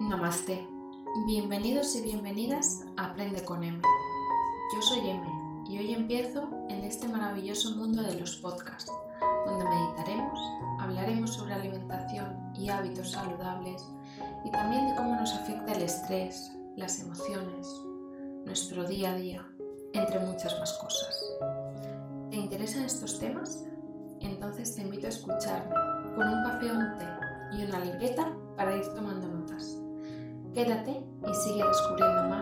Namaste. Bienvenidos y bienvenidas a Aprende con M. Yo soy M y hoy empiezo en este maravilloso mundo de los podcasts, donde meditaremos, hablaremos sobre alimentación y hábitos saludables y también de cómo nos afecta el estrés, las emociones, nuestro día a día, entre muchas más cosas. ¿Te interesan estos temas? Entonces te invito a escucharme con un café un té y una libreta para ir tomando notas. Quédate y sigue descubriendo más